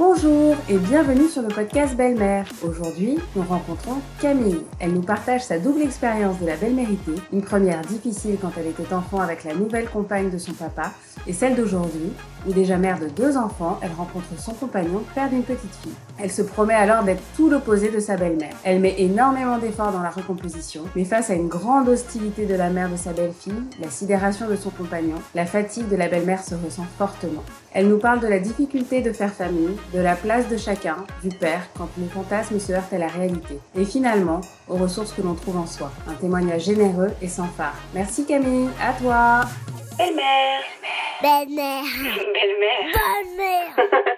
Woo! Bonjour et bienvenue sur le podcast Belle-Mère. Aujourd'hui, nous rencontrons Camille. Elle nous partage sa double expérience de la belle-mérité, une première difficile quand elle était enfant avec la nouvelle compagne de son papa, et celle d'aujourd'hui, où déjà mère de deux enfants, elle rencontre son compagnon, père d'une petite fille. Elle se promet alors d'être tout l'opposé de sa belle-mère. Elle met énormément d'efforts dans la recomposition, mais face à une grande hostilité de la mère de sa belle-fille, la sidération de son compagnon, la fatigue de la belle-mère se ressent fortement. Elle nous parle de la difficulté de faire famille, de la place de chacun, du père, quand les fantasmes se heurtent à la réalité, et finalement aux ressources que l'on trouve en soi. Un témoignage généreux et sans phare. Merci Camille, à toi Belle-mère Belle-mère. Belle-mère Belle-mère.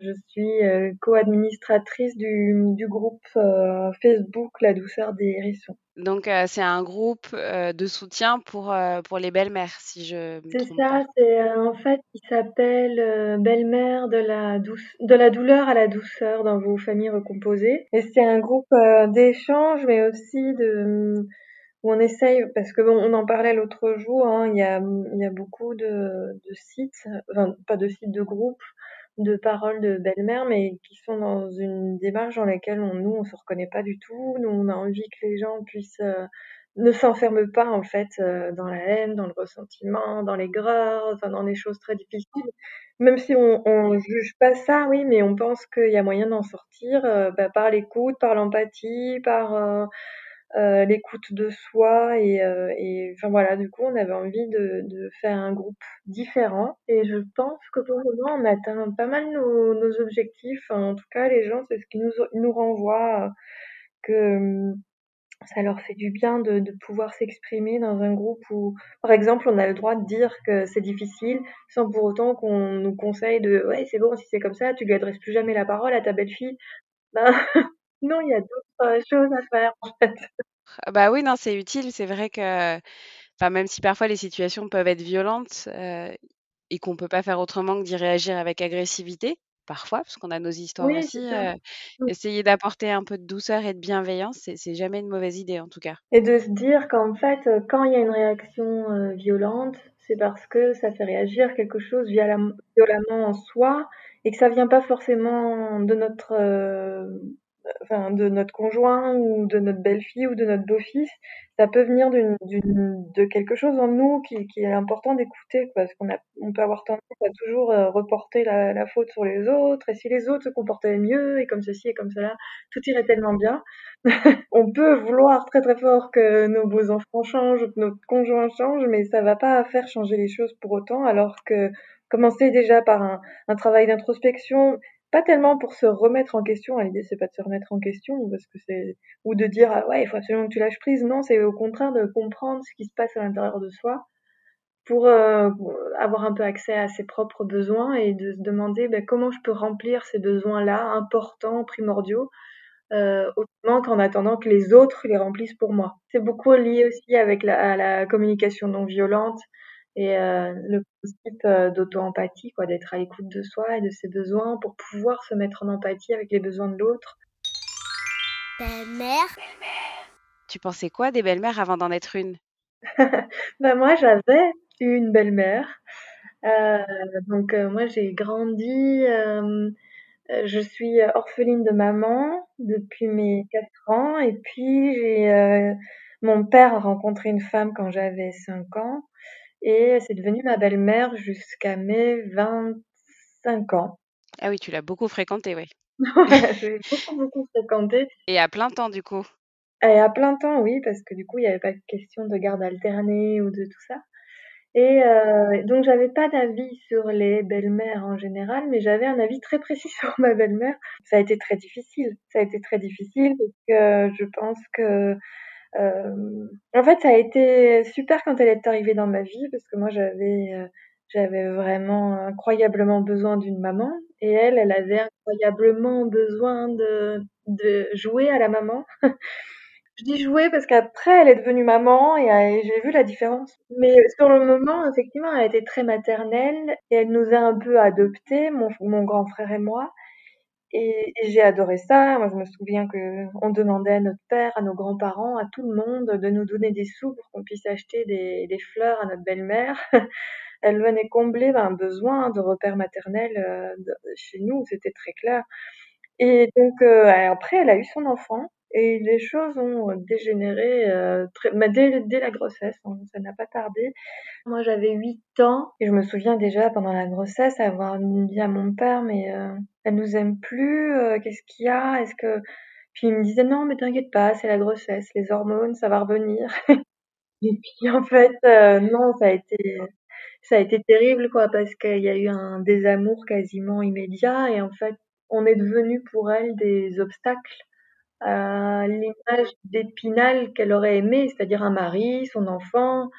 Je suis euh, co-administratrice du, du groupe euh, Facebook La douceur des hérissons. Donc euh, c'est un groupe euh, de soutien pour, euh, pour les belles-mères, si je me C'est ça, c'est euh, en fait, il s'appelle euh, Belle-mère de la douce, de la douleur à la douceur dans vos familles recomposées. Et c'est un groupe euh, d'échange, mais aussi de où on essaye, parce que bon, on en parlait l'autre jour, hein, il y a, il y a beaucoup de, de sites, enfin pas de sites de groupes, de paroles de belle-mère, mais qui sont dans une démarche dans laquelle on, nous on se reconnaît pas du tout. Nous on a envie que les gens puissent euh, ne s'enferment pas en fait euh, dans la haine, dans le ressentiment, dans l'aigreur, enfin dans des choses très difficiles. Même si on, on juge pas ça, oui, mais on pense qu'il y a moyen d'en sortir euh, bah, par l'écoute, par l'empathie, par euh, l'écoute de soi et, euh, et enfin voilà du coup on avait envie de, de faire un groupe différent et je pense que pour le moment on atteint pas mal nos, nos objectifs en tout cas les gens c'est ce qui nous nous renvoie que hum, ça leur fait du bien de, de pouvoir s'exprimer dans un groupe où, par exemple, on a le droit de dire que c'est difficile sans pour autant qu'on nous conseille de ouais, c'est bon, si c'est comme ça, tu lui adresses plus jamais la parole à ta belle-fille. Ben, non, il y a d'autres euh, choses à faire, en fait. Ah Bah oui, non, c'est utile. C'est vrai que, enfin, même si parfois les situations peuvent être violentes euh, et qu'on peut pas faire autrement que d'y réagir avec agressivité, parfois, parce qu'on a nos histoires Oui, c'est aussi, ça. euh, Mm. essayer d'apporter un peu de douceur et de bienveillance, c'est c'est jamais une mauvaise idée en tout cas. Et de se dire qu'en fait, euh, quand il y a une réaction euh, violente, c'est parce que ça fait réagir quelque chose violemment, violemment en soi et que ça vient pas forcément de notre, euh, enfin, de notre conjoint ou de notre belle-fille ou de notre beau-fils. Ça peut venir de quelque chose en nous qui, qui est important d'écouter parce qu'on on peut avoir tendance à toujours euh, reporter la, la faute sur les autres et si les autres se comportaient mieux et comme ceci et comme cela, tout irait tellement bien. On peut vouloir très très fort que nos beaux enfants changent, que notre conjoint change, mais ça va pas faire changer les choses pour autant, alors que commencer déjà par un, un travail d'introspection, pas tellement pour se remettre en question, l'idée c'est pas de se remettre en question, parce que c'est, ou de dire, ah ouais, il faut absolument que tu lâches prise, non, c'est au contraire de comprendre ce qui se passe à l'intérieur de soi, pour euh, avoir un peu accès à ses propres besoins et de se demander ben, comment je peux remplir ces besoins-là, importants, primordiaux, euh, autrement qu'en attendant que les autres les remplissent pour moi. C'est beaucoup lié aussi avec à la communication non violente et euh, le principe euh, d'auto-empathie, quoi, d'être à l'écoute de soi et de ses besoins pour pouvoir se mettre en empathie avec les besoins de l'autre. Belle-mère. Tu pensais quoi des belles-mères avant d'en être une? ben moi, j'avais une belle-mère. Euh, donc euh, moi, j'ai grandi. je suis orpheline de maman depuis mes 4 ans et puis j'ai euh, mon père a rencontré une femme quand j'avais 5 ans et c'est devenu ma belle-mère jusqu'à mes 25 ans. Ah oui, tu l'as beaucoup fréquentée, oui. Voilà, j'ai beaucoup beaucoup fréquenté Et à plein temps du coup. et à plein temps, oui, parce que du coup, il n'y avait pas de question de garde alternée ou de tout ça. Et euh, donc, j'avais pas d'avis sur les belles-mères en général, mais j'avais un avis très précis sur ma belle-mère. Ça a été très difficile. Ça a été très difficile parce que je pense que, en fait, ça a été super quand elle est arrivée dans ma vie parce que moi, j'avais, euh, j'avais vraiment incroyablement besoin d'une maman et elle, elle avait incroyablement besoin de, de jouer à la maman. Je dis jouer parce qu'après, elle est devenue maman et, euh, j'ai vu la différence. Mais sur le moment, effectivement, elle était très maternelle et elle nous a un peu adoptés, mon grand frère et moi. Et, et j'ai adoré ça. Moi, je me souviens que on demandait à notre père, à nos grands-parents, à tout le monde de nous donner des sous pour qu'on puisse acheter des, des fleurs à notre belle-mère. elle venait combler un besoin de repère maternel euh, chez nous, c'était très clair. Et donc euh, après, elle a eu son enfant et les choses ont dégénéré euh, très, bah, dès, dès, la grossesse, hein, ça n'a pas tardé. Moi, j'avais 8 ans et je me souviens déjà pendant la grossesse avoir dit à mon père, mais euh, elle nous aime plus, euh, qu'est-ce qu'il y a? Est-ce que puis il me disait non, mais t'inquiète pas, c'est la grossesse, les hormones, ça va revenir. et puis en fait, euh, non, ça a été ça a été terrible quoi parce qu'il y a eu un désamour quasiment immédiat et en fait, on est devenu pour elle des obstacles à l'image d'Épinal qu'elle aurait aimé, c'est-à-dire un mari, son enfant.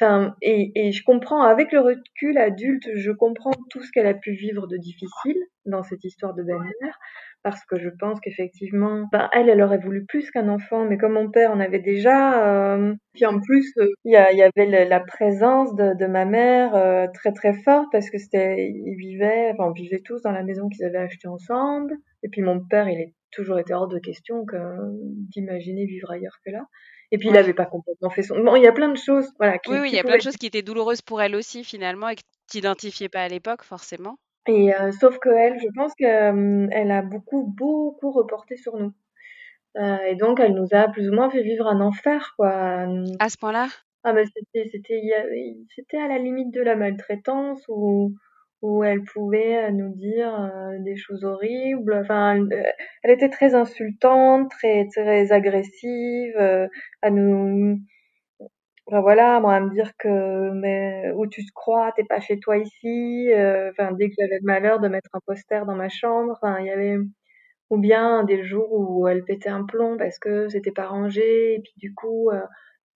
Enfin, et, je comprends, avec le recul adulte, je comprends tout ce qu'elle a pu vivre de difficile dans cette histoire de belle-mère, parce que je pense qu'effectivement, ben, elle, elle aurait voulu plus qu'un enfant, mais comme mon père en avait déjà, euh, puis en plus, euh, il y, avait la présence de, ma mère euh, très très forte, parce que c'était, ils vivaient, enfin, on tous dans la maison qu'ils avaient achetée ensemble, et puis mon père, il est toujours été hors de question que d'imaginer vivre ailleurs que là. Et puis il n'avait pas complètement fait son. Bon, il y a plein de choses, voilà. Qui, oui, oui, il y a plein de choses qui étaient douloureuses pour elle aussi finalement et que tu n'identifiais pas à l'époque forcément. Et euh, sauf que elle, je pense qu'elle euh, a beaucoup, beaucoup reporté sur nous. Euh, et donc elle nous a plus ou moins fait vivre un enfer, quoi. À ce point-là? Ah ben c'était, c'était, c'était à la limite de la maltraitance ou où elle pouvait nous dire euh, des choses horribles. Enfin, elle, elle, était très insultante, très très agressive, euh, à nous. Enfin voilà, moi à me dire que mais où tu te crois, t'es pas chez toi ici. Euh, enfin dès que j'avais le malheur de mettre un poster dans ma chambre, enfin il y avait ou bien des jours où elle pétait un plomb parce que c'était pas rangé et puis du coup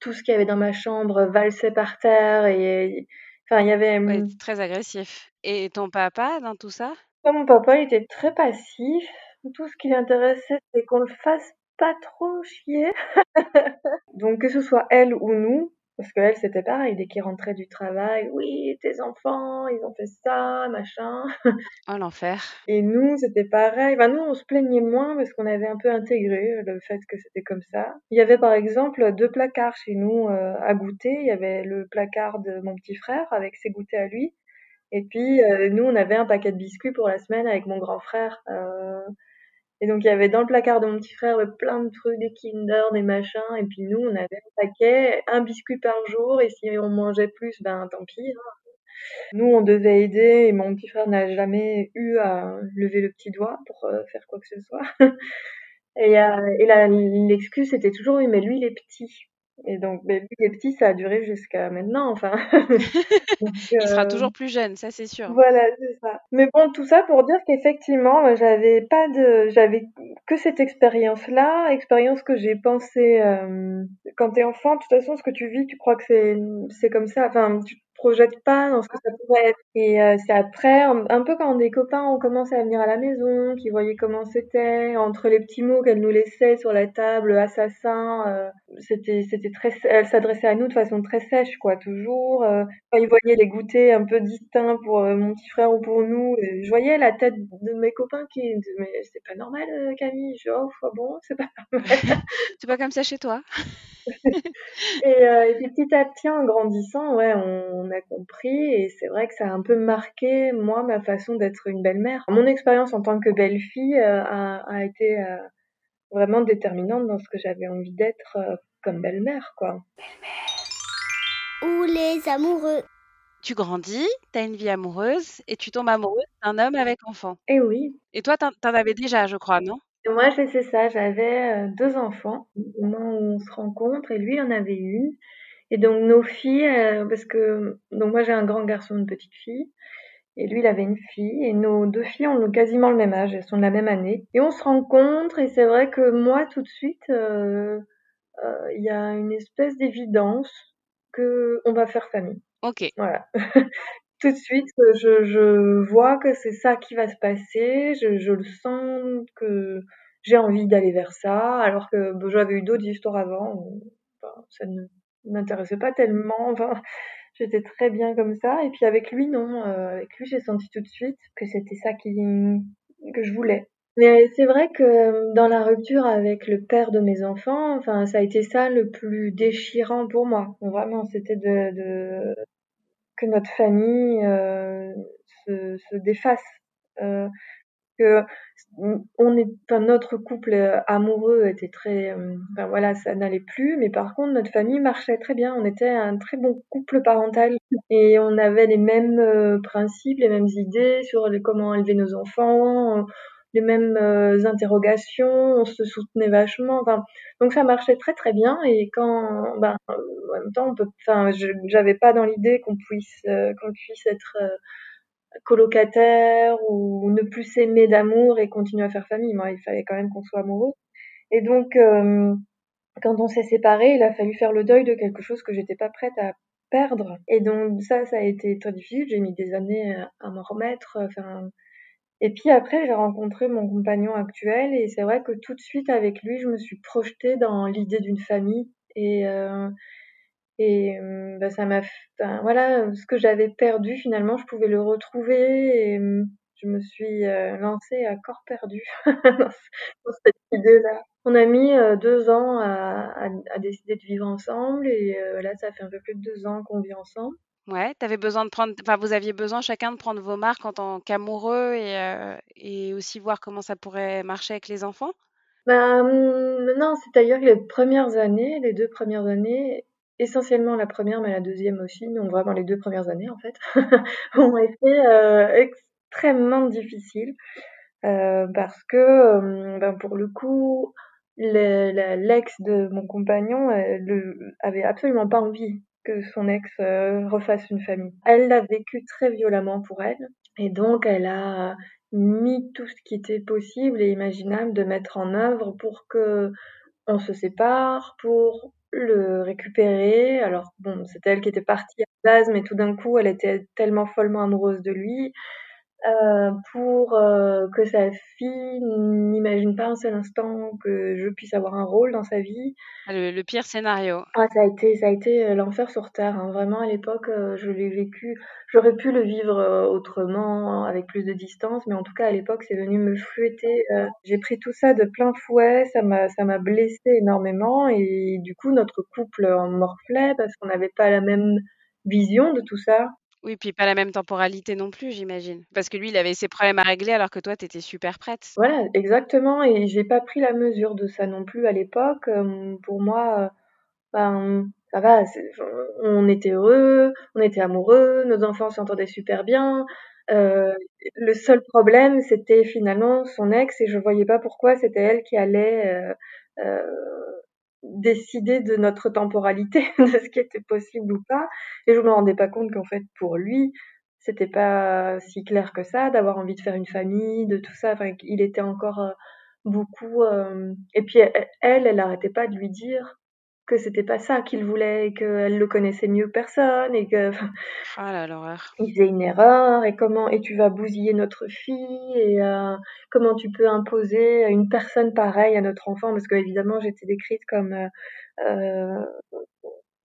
tout ce qu'il y avait dans ma chambre valsait par terre et Enfin, il y avait. Ouais, très agressif. Et ton papa dans tout ça? Mon papa, il était très passif. Tout ce qui l'intéressait, c'est qu'on le fasse pas trop chier. Donc, que ce soit elle ou nous, parce qu'elle, c'était pareil, dès qu'il rentrait du travail, oui, tes enfants, ils ont fait ça, machin. Oh, l'enfer. Et nous, c'était pareil. Ben, nous, on se plaignait moins parce qu'on avait un peu intégré le fait que c'était comme ça. Il y avait par exemple deux placards chez nous euh, à goûter. Il y avait le placard de mon petit frère avec ses goûters à lui. Et puis, euh, nous, on avait un paquet de biscuits pour la semaine avec mon grand frère. Euh, et donc, il y avait dans le placard de mon petit frère plein de trucs, des Kinder, des machins. Et puis, nous, on avait un paquet, un biscuit par jour. Et si on mangeait plus, ben tant pis. Hein. Nous, on devait aider. Et mon petit frère n'a jamais eu à lever le petit doigt pour euh, faire quoi que ce soit. et, euh, et l'excuse, c'était toujours, mais lui, il est petit. Et donc, ben, lui, il est petit, ça a duré jusqu'à maintenant, enfin. donc, il sera euh, toujours plus jeune, ça c'est sûr. Voilà, c'est ça. Mais bon, tout ça pour dire qu'effectivement, euh, j'avais pas de, j'avais que cette expérience-là, expérience que j'ai pensée euh, quand t'es enfant. De toute façon, ce que tu vis, tu crois que c'est, c'est comme ça. Enfin, tu projette pas dans ce que ça pourrait être. Et euh, c'est après, un, peu quand des copains ont commencé à venir à la maison, qui voyaient comment c'était, entre les petits mots qu'elle nous laissait sur la table, assassin, euh, c'était c'était très, elle s'adressait à nous de façon très sèche, quoi, toujours. Euh, quand ils voyaient les goûters un peu distincts pour mon petit frère ou pour nous, je voyais la tête de mes copains qui, mais c'est pas normal, Camille. Je, oh, bon, c'est pas normal. c'est pas comme ça chez toi? et, euh, et, puis petit à petit, en grandissant, ouais, on, a compris et c'est vrai que ça a un peu marqué moi ma façon d'être une belle-mère. Mon expérience en tant que belle-fille euh, a, a, été euh, vraiment déterminante dans ce que j'avais envie d'être euh, comme belle-mère, quoi. Belle-mère. Ou les amoureux. Tu grandis, tu as une vie amoureuse et tu tombes amoureuse d'un homme avec enfant. Et oui. Et toi, t'en avais déjà, je crois, non? Moi, j'ai fait ça. J'avais deux enfants au moment où on se rencontre et lui en avait une. Et donc nos filles, parce que donc moi j'ai un grand garçon, une petite fille, et lui il avait une fille, et nos deux filles ont quasiment le même âge, elles sont de la même année. Et on se rencontre et c'est vrai que moi tout de suite, il y a une espèce d'évidence que on va faire famille. Ok. Voilà. tout de suite, je, je vois que c'est ça qui va se passer. Je, je le sens que j'ai envie d'aller vers ça, alors que bon, j'avais eu d'autres histoires avant. Où, ça ne m'intéressait pas tellement. Enfin, j'étais très bien comme ça. Et puis avec lui, non. Euh, avec lui, j'ai senti tout de suite que c'était ça qui que je voulais. Mais c'est vrai que dans la rupture avec le père de mes enfants, enfin, ça a été ça le plus déchirant pour moi. Vraiment, c'était de, de que notre famille se, se, défasse. que on est, enfin, notre couple amoureux était très, enfin voilà, ça n'allait plus, mais par contre notre famille marchait très bien. On était un très bon couple parental et on avait les mêmes principes, les mêmes idées sur comment élever nos enfants les mêmes euh, interrogations, on se soutenait vachement. Enfin, donc ça marchait très très bien. Et quand, ben, en même temps, on peut, enfin, j'avais pas dans l'idée qu'on puisse, euh, qu'on puisse être euh, colocataire ou ne plus s'aimer d'amour et continuer à faire famille. Moi, il fallait quand même qu'on soit amoureux. Et donc, quand on s'est séparés, il a fallu faire le deuil de quelque chose que j'étais pas prête à perdre. Et donc ça, ça a été très difficile. J'ai mis des années à m'en remettre. Et puis après, j'ai rencontré mon compagnon actuel et c'est vrai que tout de suite avec lui, je me suis projetée dans l'idée d'une famille et euh, et euh, bah, ça m'a voilà, ce que j'avais perdu finalement, je pouvais le retrouver et euh, je me suis lancée à corps perdu dans, cette idée-là. On a mis deux ans à, à, à, décider de vivre ensemble et là, ça fait un peu plus de deux ans qu'on vit ensemble. Ouais, tu besoin de prendre enfin, vous aviez besoin chacun de prendre vos marques en tant qu'amoureux et euh, et aussi voir comment ça pourrait marcher avec les enfants? Ben, mmh, non, c'est-à-dire que les premières années, les deux premières années, essentiellement la première mais la deuxième aussi, donc vraiment les deux premières années en fait, ont été, euh, extrêmement difficiles, euh, parce que, ben, pour le coup, l'ex de mon compagnon, avait absolument pas envie que son ex euh, refasse une famille. Elle l'a vécu très violemment pour elle et donc elle a mis tout ce qui était possible et imaginable de mettre en œuvre pour que on se sépare, pour le récupérer. Alors bon, c'était elle qui était partie à la base, mais tout d'un coup, elle était tellement follement amoureuse de lui euh, pour euh, que sa fille n'imagine pas un seul instant que je puisse avoir un rôle dans sa vie. Ah, le, pire scénario. Ah, ça a été, ça a été euh, l'enfer sur terre. Hein. Vraiment, à l'époque, je l'ai vécu. J'aurais pu le vivre autrement, avec plus de distance, mais en tout cas, à l'époque, c'est venu me fouetter. J'ai pris tout ça de plein fouet. Ça m'a, ça m'a blessé énormément, et du coup, notre couple en morflait parce qu'on n'avait pas la même vision de tout ça. Oui, puis pas la même temporalité non plus, j'imagine. Parce que lui, il avait ses problèmes à régler alors que toi, tu étais super prête. Voilà, exactement. Et j'ai pas pris la mesure de ça non plus à l'époque. pour moi, ben, ça va, on était heureux, on était amoureux, nos enfants s'entendaient super bien. le seul problème, c'était finalement son ex et je voyais pas pourquoi c'était elle qui allait décider de notre temporalité, de ce qui était possible ou pas. Et je me rendais pas compte qu'en fait, pour lui, c'était pas si clair que ça, d'avoir envie de faire une famille, de tout ça. Enfin, il était encore euh, beaucoup. Euh, et puis elle, elle arrêtait pas de lui dire que c'était pas ça qu'il voulait, qu'elle le connaissait mieux que personne et que oh là, l'horreur. il faisait une erreur et comment et tu vas bousiller notre fille et euh, comment tu peux imposer une personne pareille à notre enfant parce que évidemment j'étais décrite comme euh, euh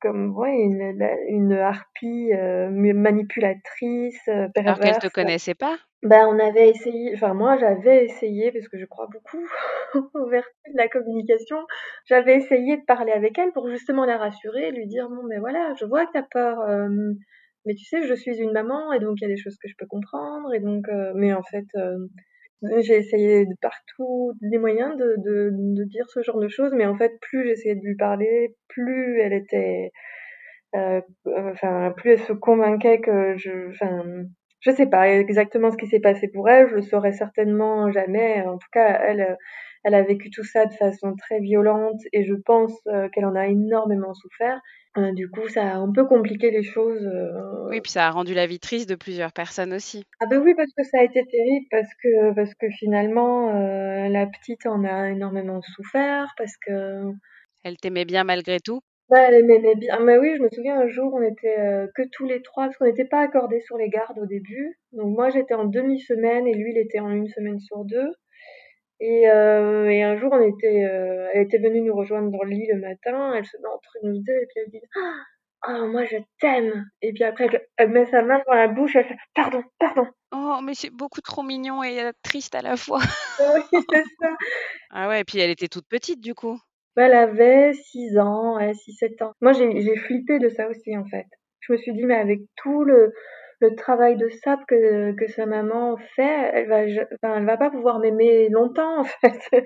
comme ouais, une, une harpie euh, manipulatrice, perverse. Alors qu'elle te connaissait pas? Ben, on avait essayé, enfin moi j'avais essayé, parce que je crois beaucoup au vertu de la communication, j'avais essayé de parler avec elle pour justement la rassurer, lui dire bon mais voilà, je vois que t'as peur, euh, mais tu sais je suis une maman et donc il y a des choses que je peux comprendre et donc euh, mais en fait euh, j'ai essayé de partout des moyens de, de, dire ce genre de choses, mais en fait plus j'essayais de lui parler, plus elle était enfin plus elle se convainquait que je enfin je sais pas exactement ce qui s'est passé pour elle, je le saurais certainement jamais. En tout cas, elle, elle a vécu tout ça de façon très violente et je pense euh, qu'elle en a énormément souffert. Euh, du coup, ça a un peu compliqué les choses. Euh. Oui, puis ça a rendu la vie triste de plusieurs personnes aussi. Ah ben oui, parce que ça a été terrible, parce que parce que finalement la petite en a énormément souffert, parce que elle t'aimait bien malgré tout. Bah, elle m'aimait bien. Mais oui, je me souviens un jour, on était euh, que tous les trois, parce qu'on n'était pas accordés sur les gardes au début. Donc moi, j'étais en demi-semaine et lui, il était en une semaine sur deux. Et, euh, et un jour, on était, euh, elle était venue nous rejoindre dans le lit le matin. Elle se met entre nous deux et puis elle dit Ah, oh, moi, je t'aime. Et puis après, elle, met sa main dans la bouche. Elle fait Pardon, pardon. Oh, mais c'est beaucoup trop mignon et triste à la fois. oui, c'est ça. Ah ouais, et puis elle était toute petite du coup. Bah, elle avait 6 ans, ouais, 6-7 ans. Moi, j'ai j'ai flippé de ça aussi, en fait. je me suis dit: «Mais avec tout le le travail de sape que que sa maman fait, elle va enfin, elle va pas pouvoir m'aimer longtemps, en fait».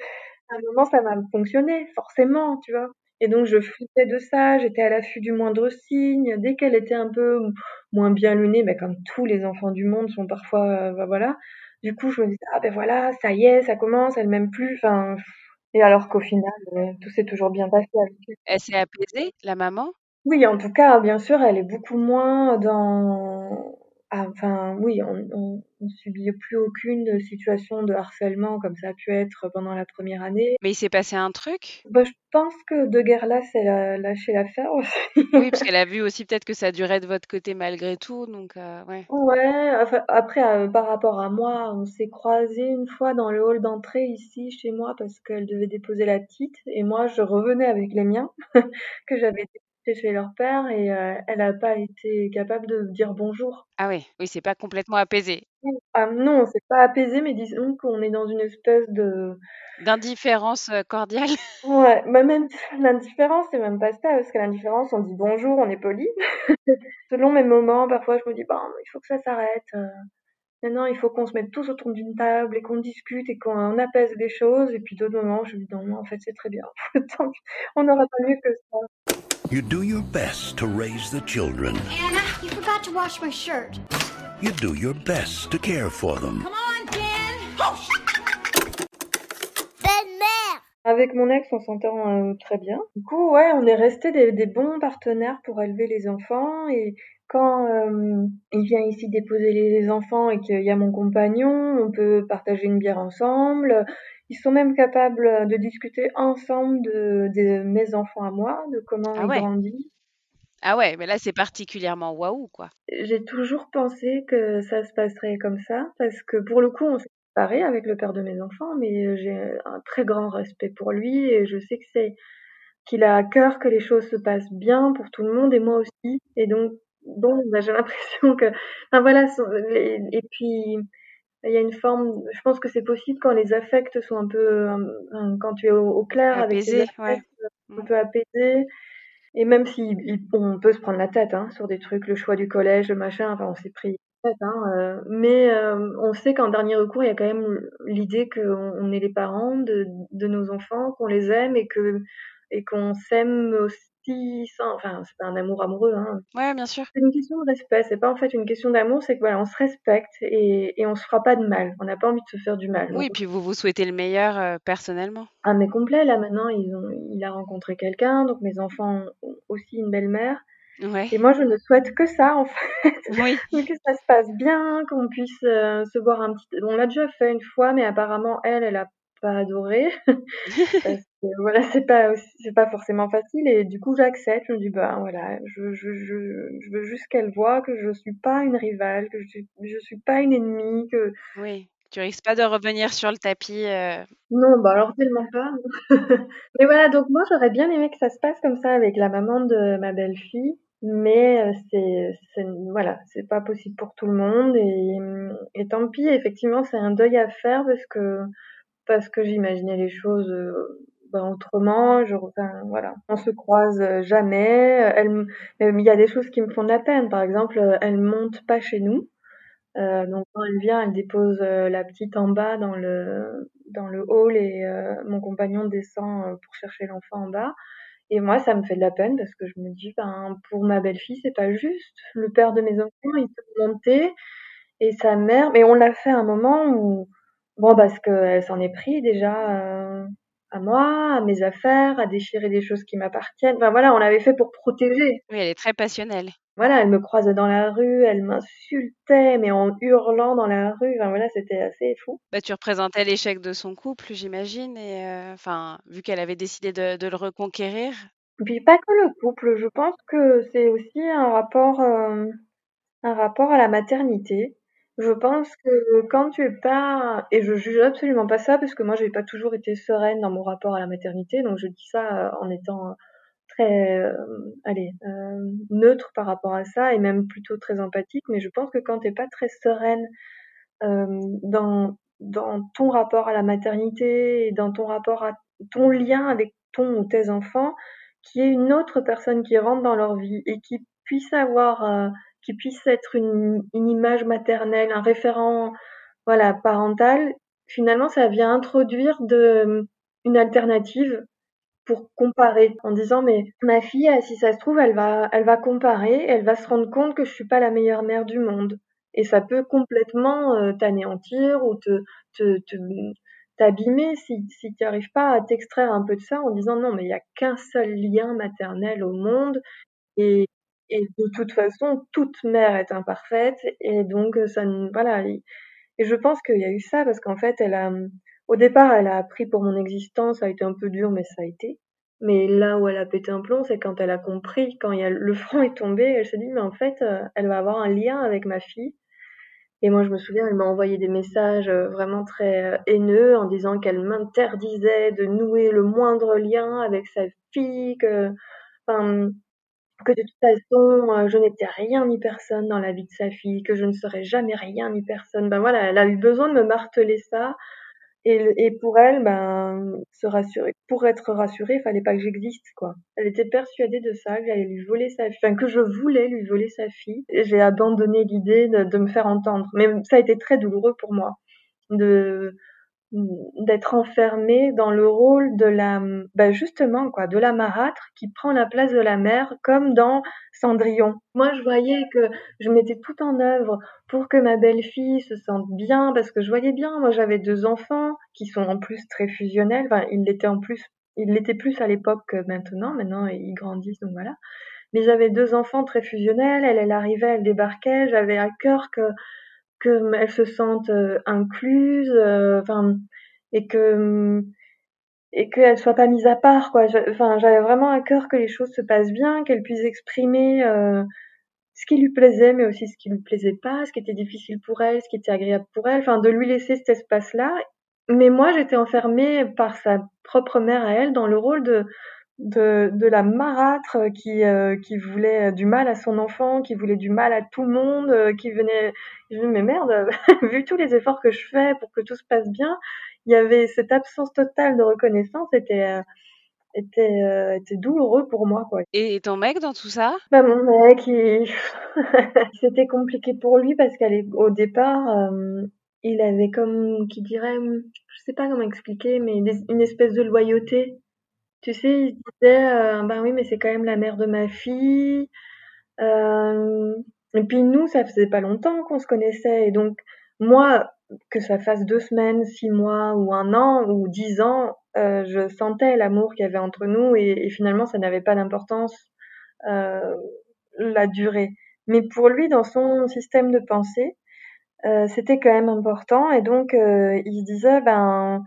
À un moment, ça va fonctionner, forcément, tu vois? Et donc je flippais de ça, j'étais à l'affût du moindre signe. Dès qu'elle était un peu moins bien lunée, bah, comme tous les enfants du monde sont parfois, bah, voilà. Du coup, je me disais: «Ah ben voilà, ça y est, ça commence, elle m'aime plus», enfin et alors qu'au final, tout s'est toujours bien passé avec elle. Elle s'est apaisée, la maman? Oui, en tout cas, bien sûr, elle est beaucoup moins dans enfin, oui, on on on subit plus aucune situation de harcèlement comme ça a pu être pendant la première année. Mais il s'est passé un truc? Bah, je pense que de Guerlas, elle a lâché l'affaire aussi. Oui, parce qu'elle a vu aussi peut-être que ça durait de votre côté malgré tout, donc heu, ouais. Ouais, enfin, après, heu, par rapport à moi, on s'est croisés une fois dans le hall d'entrée ici chez moi parce qu'elle devait déposer la petite et moi je revenais avec les miens que j'avais déposés chez leur père et heu, elle a pas été capable de dire bonjour. Ah oui, oui, c'est pas complètement apaisé. Ah non, c'est pas apaisé, mais disons qu'on est dans une espèce de D'indifférence, heu, cordiale? Ouais, bah, même l'indifférence, c'est même pas ça, parce que l'indifférence, on dit bonjour, on est poli. Selon mes moments, parfois je me dis: «Bon, il faut que ça s'arrête, heu, maintenant il faut qu'on se mette tous autour d'une table et qu'on discute et qu'on apaise les choses» et puis d'autres moments, je me dis: «Non, en fait, c'est très bien. On n'aura pas mieux que ça». You do your best to raise the children. Anna, you forgot to wash my shirt. You do your best to care for them. Come on, Ken! Belle-mère! Avec mon ex, on s'entend, heu, très bien. Du coup, ouais, on est restés des des bons partenaires pour élever les enfants et quand, hem, il vient ici déposer les enfants et qu'il y a mon compagnon, on peut partager une bière ensemble. Ils sont même capables, de discuter ensemble de de mes enfants à moi, de comment Ah ils ouais. grandissent. Ah ouais, mais là, c'est particulièrement waouh, quoi. J'ai toujours pensé que ça se passerait comme ça parce que pour le coup, on s'est séparés avec le père de mes enfants, mais heu, j'ai un très grand respect pour lui et je sais que c'est qu'il a à cœur que les choses se passent bien pour tout le monde et moi aussi et donc bon, bah, j'ai l'impression que enfin voilà, et puis il y a une forme je pense que c'est possible quand les affects sont un peu, enfin, quand tu es au au clair avec ouais. affects, un Mmh. peu apaisés et même si on peut se prendre la tête, hein, sur des trucs, le choix du collège, le machin, enfin, on s'est pris la tête, hein, heu, mais on sait qu'en dernier recours, il y a quand même l'idée qu'on on est les parents de de nos enfants, qu'on les aime et que et qu'on s'aime sans enfin, c'est pas un amour amoureux, hein. Ouais, bien sûr. C'est une question de respect, c'est pas en fait une question d'amour, c'est que voilà, on se respecte et et on se fera pas de mal. On n'a pas envie de se faire du mal, donc Oui, puis vous vous souhaitez le meilleur, heu, personnellement. ah mais complet, là maintenant ils ont il a rencontré quelqu'un, donc mes enfants ont aussi une belle-mère Ouais. et moi je ne souhaite que ça en fait, Oui. que ça se passe bien, qu'on puisse, heu, se voir un petit on l'a déjà fait une fois, mais apparemment elle, elle a pas adoré parce que voilà, c'est pas c'est pas forcément facile et du coup j'accepte. Je me dis: «Bah voilà, je je je je veux juste qu'elle voie que je suis pas une rivale, que je suis je suis pas une ennemie, que» Oui, tu risques pas de revenir sur le tapis, heu non, bah alors tellement pas. Mais voilà, donc moi j'aurais bien aimé que ça se passe comme ça avec la maman de ma belle-fille, mais heu, c'est c'est voilà, c'est pas possible pour tout le monde et et tant pis, effectivement, c'est un deuil à faire parce que parce que j'imaginais les choses, heu, bah, autrement. Je enfin voilà, on se croise, heu, jamais, elle il y a des choses qui me font de la peine. Par exemple, heu, elle monte pas chez nous, heu, donc quand elle vient, elle dépose, la petite en bas dans le dans le hall et heu, mon compagnon descend, pour chercher l'enfant en bas et moi ça me fait de la peine parce que je me dis: «Ben, pour ma belle-fille, c'est pas juste. Le père de mes enfants, il peut monter et sa mère» mais on l'a fait à un moment où bon, parce qu'elle s'en est pris déjà, heu, à moi, à mes affaires, à déchirer des choses qui m'appartiennent. Enfin voilà, on l'avait fait pour protéger. oui, elle est très passionnelle. Voilà, elle me croisait dans la rue, elle m'insultait, mais en hurlant dans la rue, enfin voilà, c'était assez fou. Bah, tu représentais l'échec de son couple, j'imagine et heu, enfin, vu qu'elle avait décidé de de le reconquérir. Et puis pas que le couple, je pense que c'est aussi un rapport, hem, un rapport à la maternité. Je pense que quand tu es pas et je juge absolument pas ça parce que moi j'ai pas toujours été sereine dans mon rapport à la maternité, donc je dis ça, heu, en étant très, hem, allez, hem, neutre par rapport à ça et même plutôt très empathique, mais je pense que quand tu es pas très sereine, dans dans ton rapport à la maternité et dans ton rapport à ton lien avec ton ou tes enfants, qu'il y ait une autre personne qui rentre dans leur vie et qui puisse avoir, euh, qui puisse être une, image maternelle, un référent, voilà, parental, finalement, ça vient introduire une alternative pour comparer en disant mais ma fille si ça se trouve elle va elle va comparer elle va se rendre compte que je suis pas la meilleure mère du monde. Et ça peut complètement euh, t'anéantir ou te t'abîmer si si tu n'arrives pas à t'extraire un peu de ça en disant non mais il y a qu'un seul lien maternel au monde et et de toute façon toute mère est imparfaite. Et donc ça voilà et, je pense qu'il y a eu ça parce qu'en fait elle a au départ elle a appris pour mon existence ça a été un peu dur mais ça a été. Mais là où elle a pété un plomb c'est quand elle a compris quand y a le front est tombé elle s'est dit mais en fait euh, elle va avoir un lien avec ma fille. Et moi, je me souviens, elle m'a envoyé des messages euh, vraiment très euh, haineux en disant qu'elle m'interdisait de nouer le moindre lien avec sa fille, que, enfin, que de toute façon, euh, je n'étais rien ni personne dans la vie de sa fille, que je ne serais jamais rien ni personne. Ben voilà, elle a eu besoin de me marteler ça et, pour elle, ben, se rassurer, pour être rassurée, il fallait pas que j'existe, quoi. Elle était persuadée de ça, que j'allais lui voler sa fille, enfin, que je voulais lui voler sa fille. Et j'ai abandonné l'idée de, de, me faire entendre. Mais ça a été très douloureux pour moi. De, d'être enfermée dans le rôle de la bah justement quoi de la marâtre qui prend la place de la mère comme dans Cendrillon. Moi je voyais que je mettais tout en œuvre pour que ma belle-fille se sente bien parce que je voyais bien moi j'avais deux enfants qui sont en plus très fusionnels enfin ils l'étaient en plus ils l'étaient plus à l'époque que maintenant maintenant ils grandissent donc voilà. Mais j'avais deux enfants très fusionnels, elle elle arrivait, elle débarquait, j'avais à cœur que qu'elles se sentent euh, incluses, euh, enfin, et que et qu'elles soient pas mises à part, quoi. Enfin, j'avais vraiment à cœur que les choses se passent bien, qu'elle puisse exprimer euh, ce qui lui plaisait, mais aussi ce qui lui plaisait pas, ce qui était difficile pour elle, ce qui était agréable pour elle, enfin, de lui laisser cet espace-là. Mais moi, j'étais enfermée par sa propre mère à elle dans le rôle de de, de la marâtre qui, euh, qui voulait du mal à son enfant, qui voulait du mal à tout le monde, euh, qui venait, je me mais merde, vu tous les efforts que je fais pour que tout se passe bien, il y avait cette absence totale de reconnaissance était euh, était était douloureux pour moi quoi. Et ton mec dans tout ça? Bah mon mec, il... c'était compliqué pour lui parce qu'au départ, il avait comme qui dirait, je sais pas comment expliquer, mais une espèce de loyauté tu sais, il disait, euh, «Ben oui, mais c'est quand même la mère de ma fille». et puis nous, ça faisait pas longtemps qu'on se connaissait et donc moi, que ça fasse deux semaines, six mois ou un an ou dix ans, euh, je sentais l'amour qu'il y avait entre nous et finalement ça n'avait pas d'importance, euh, la durée. Mais pour lui, dans son système de pensée, c'était quand même important et donc il se disait: «Ben,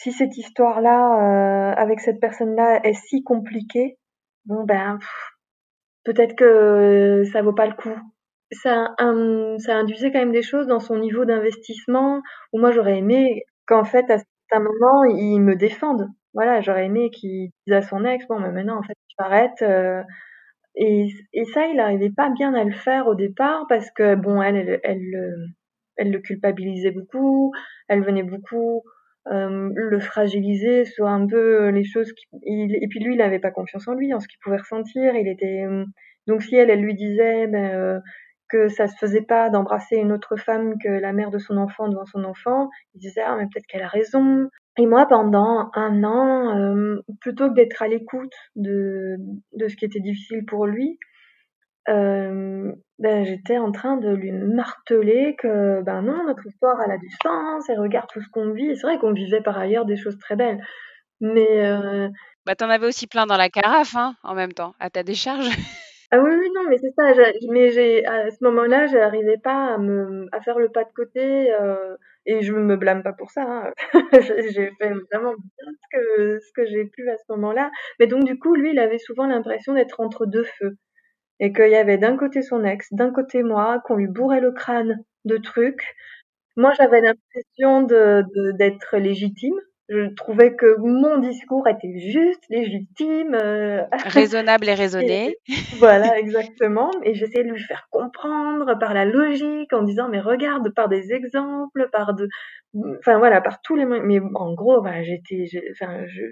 si cette histoire-là, euh, avec cette personne-là, est si compliquée, bon ben, peut-être que ça vaut pas le coup. Ça, ça induisait quand même des choses dans son niveau d'investissement où moi j'aurais aimé qu'en fait à un moment il me défende. Voilà, j'aurais aimé qu'il dise à son ex, bon, mais maintenant en fait tu arrêtes. Euh, et, ça, il n'arrivait pas bien à le faire au départ parce que bon, elle, elle, elle, elle le culpabilisait beaucoup, elle venait beaucoup euh, le fragiliser, soit un peu euh, les choses. Qui, et puis lui, il n'avait pas confiance en lui, en ce qu'il pouvait ressentir. Il était euh, donc si elle, elle lui disait ben, que ça se faisait pas d'embrasser une autre femme que la mère de son enfant devant son enfant, il disait ah mais peut-être qu'elle a raison. Et moi, pendant un an, plutôt que d'être à l'écoute de, de ce qui était difficile pour lui, euh, ben, j'étais en train de lui marteler que, ben non, notre histoire, elle a du sens, et regarde tout ce qu'on vit. C'est vrai qu'on vivait par ailleurs des choses très belles. Mais. Euh... Bah, t'en avais aussi plein dans la carafe, hein, en même temps, à ta décharge. Ah oui, oui, non, mais c'est ça. Mais j'ai, à ce moment-là, j'arrivais pas à me, à faire le pas de côté, euh, et je me blâme pas pour ça. Hein. j'ai fait vraiment bien ce que, ce que j'ai pu à ce moment-là. Mais donc, du coup, lui, il avait souvent l'impression d'être entre deux feux et qu'il y avait d'un côté son ex, d'un côté moi, qu'on lui bourrait le crâne de trucs. Moi, j'avais l'impression de, d'être légitime. Je trouvais que mon discours était juste, légitime, euh, Raisonnable et raisonné. et voilà, exactement. Et j'essayais de lui faire comprendre par la logique, en disant mais regarde par des exemples, par de, enfin voilà, par tous les moyens. Mais en gros, bah, j'étais, je- enfin, je,